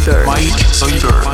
Mike Zoidberg. Mike Zoidberg.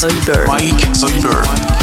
Mike Soyberg. Mike Zoidberg.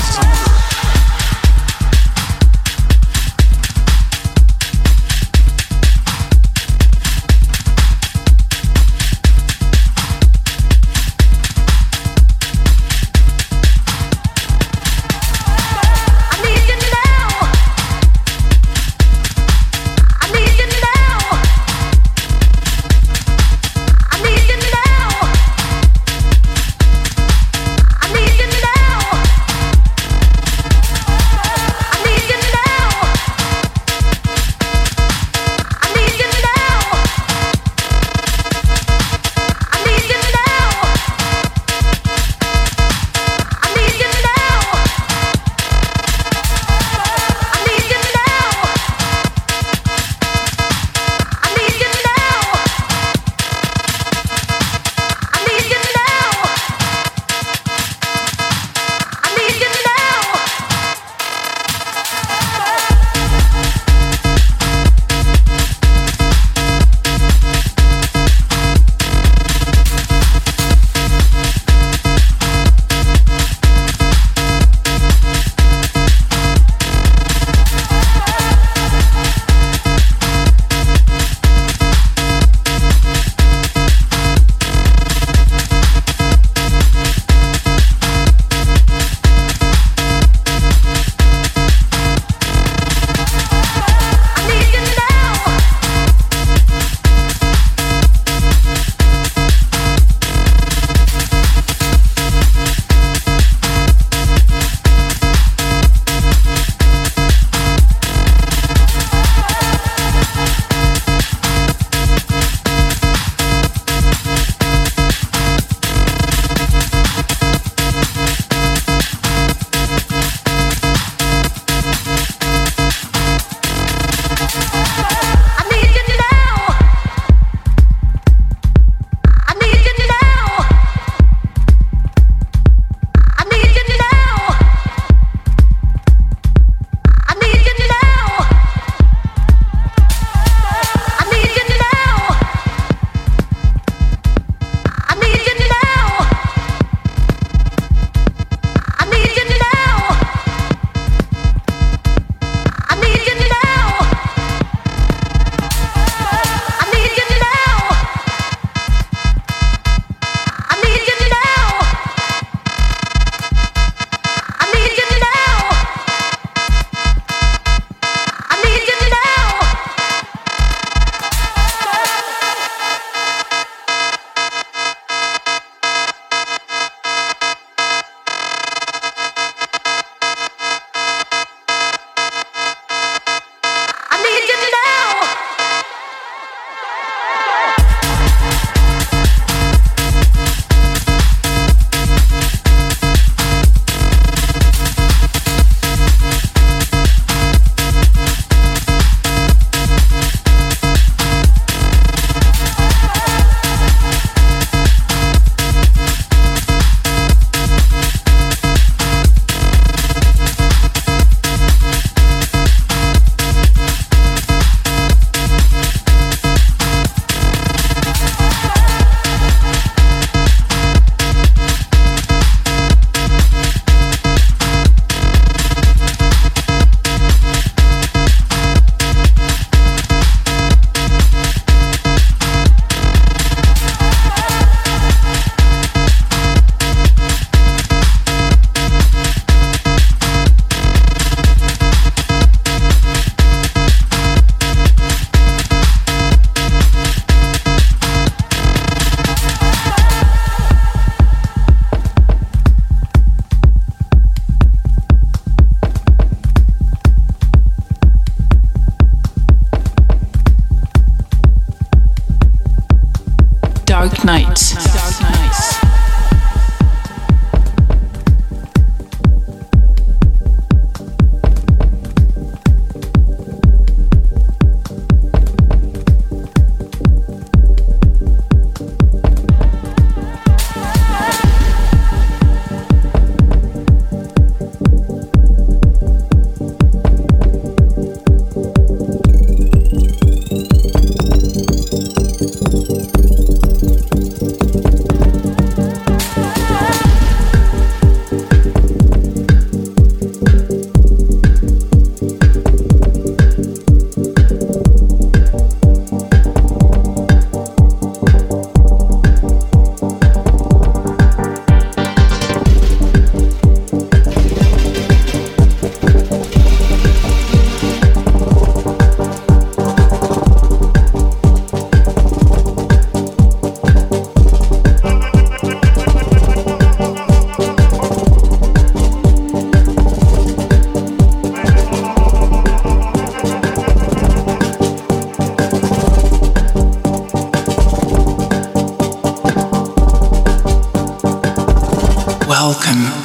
Welcome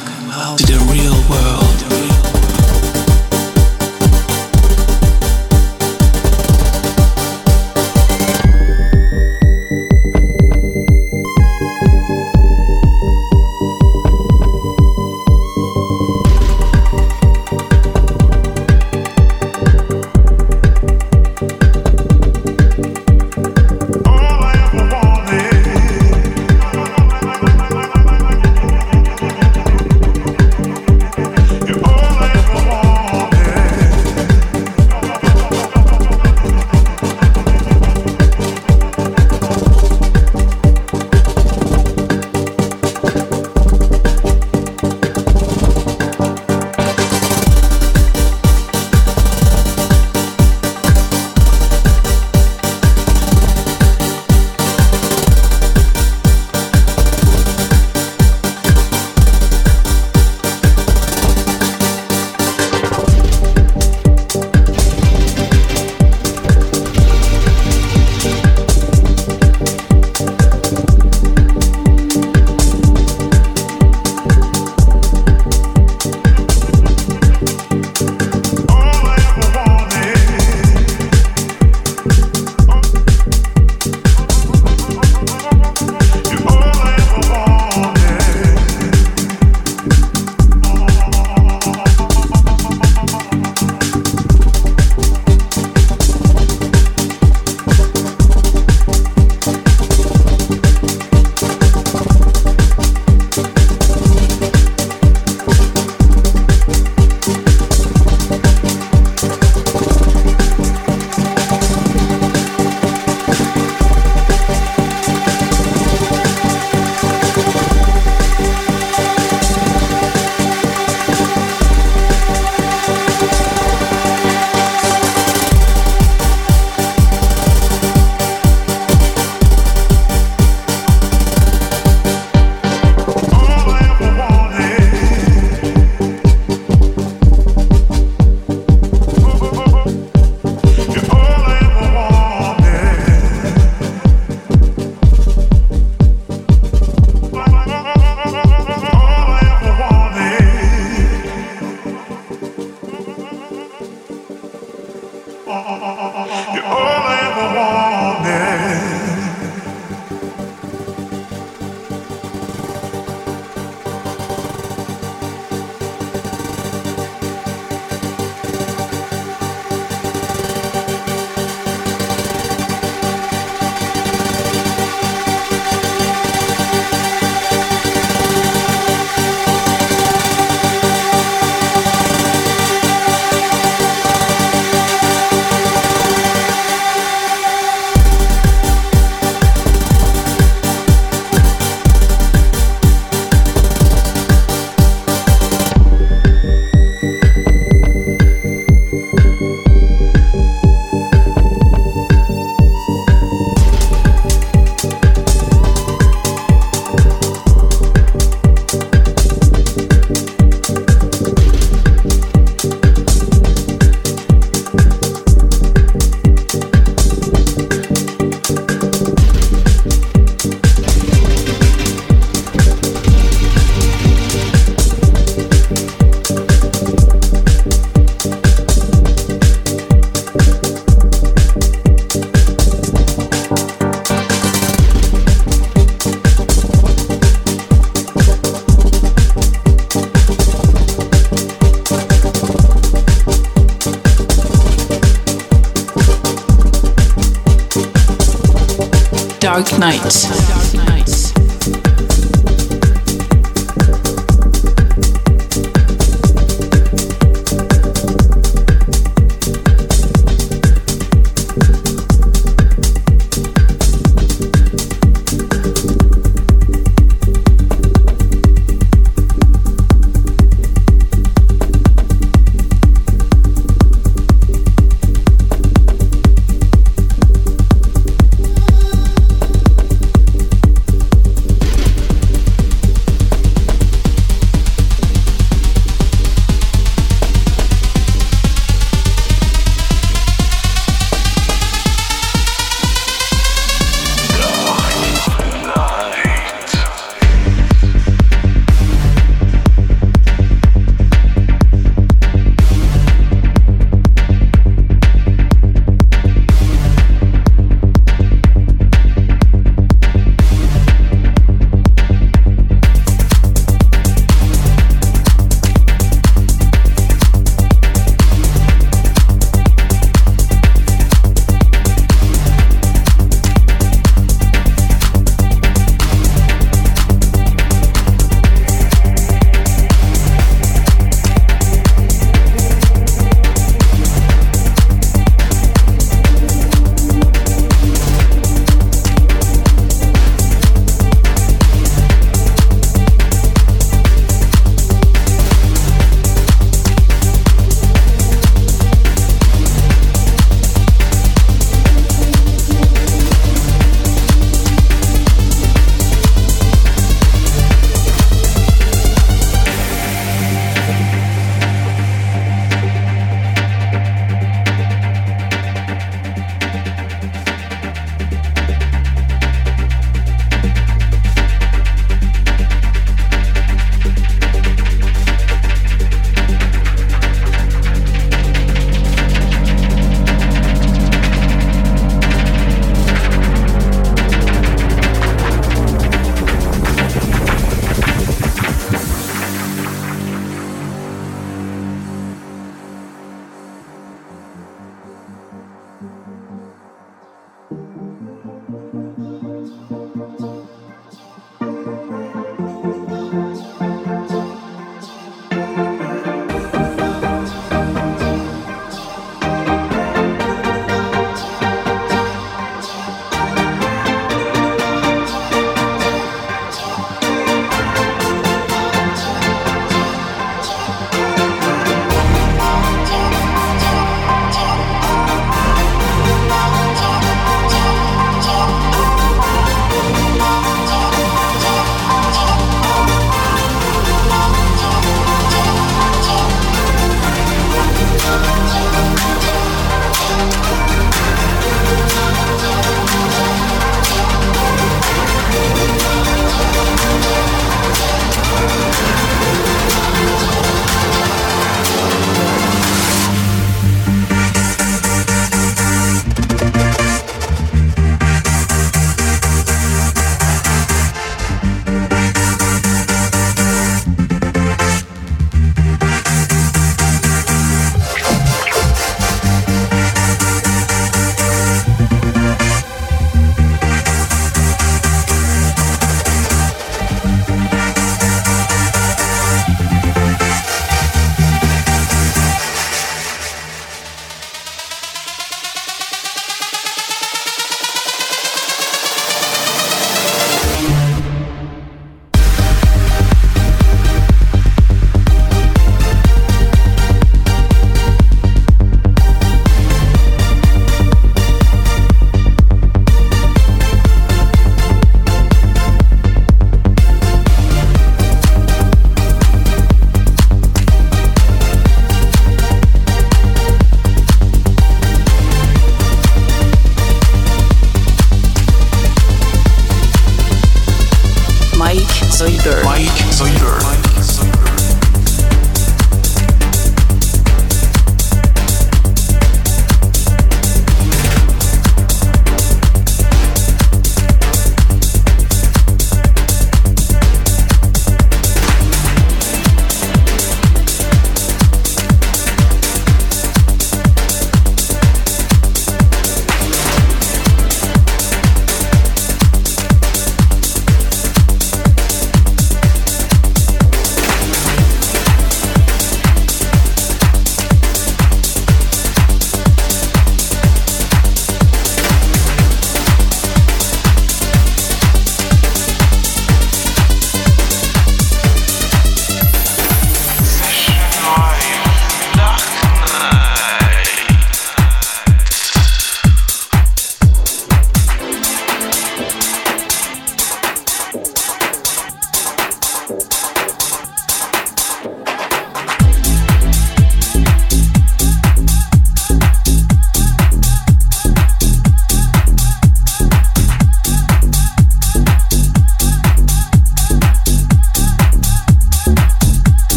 Dark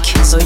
Music, soy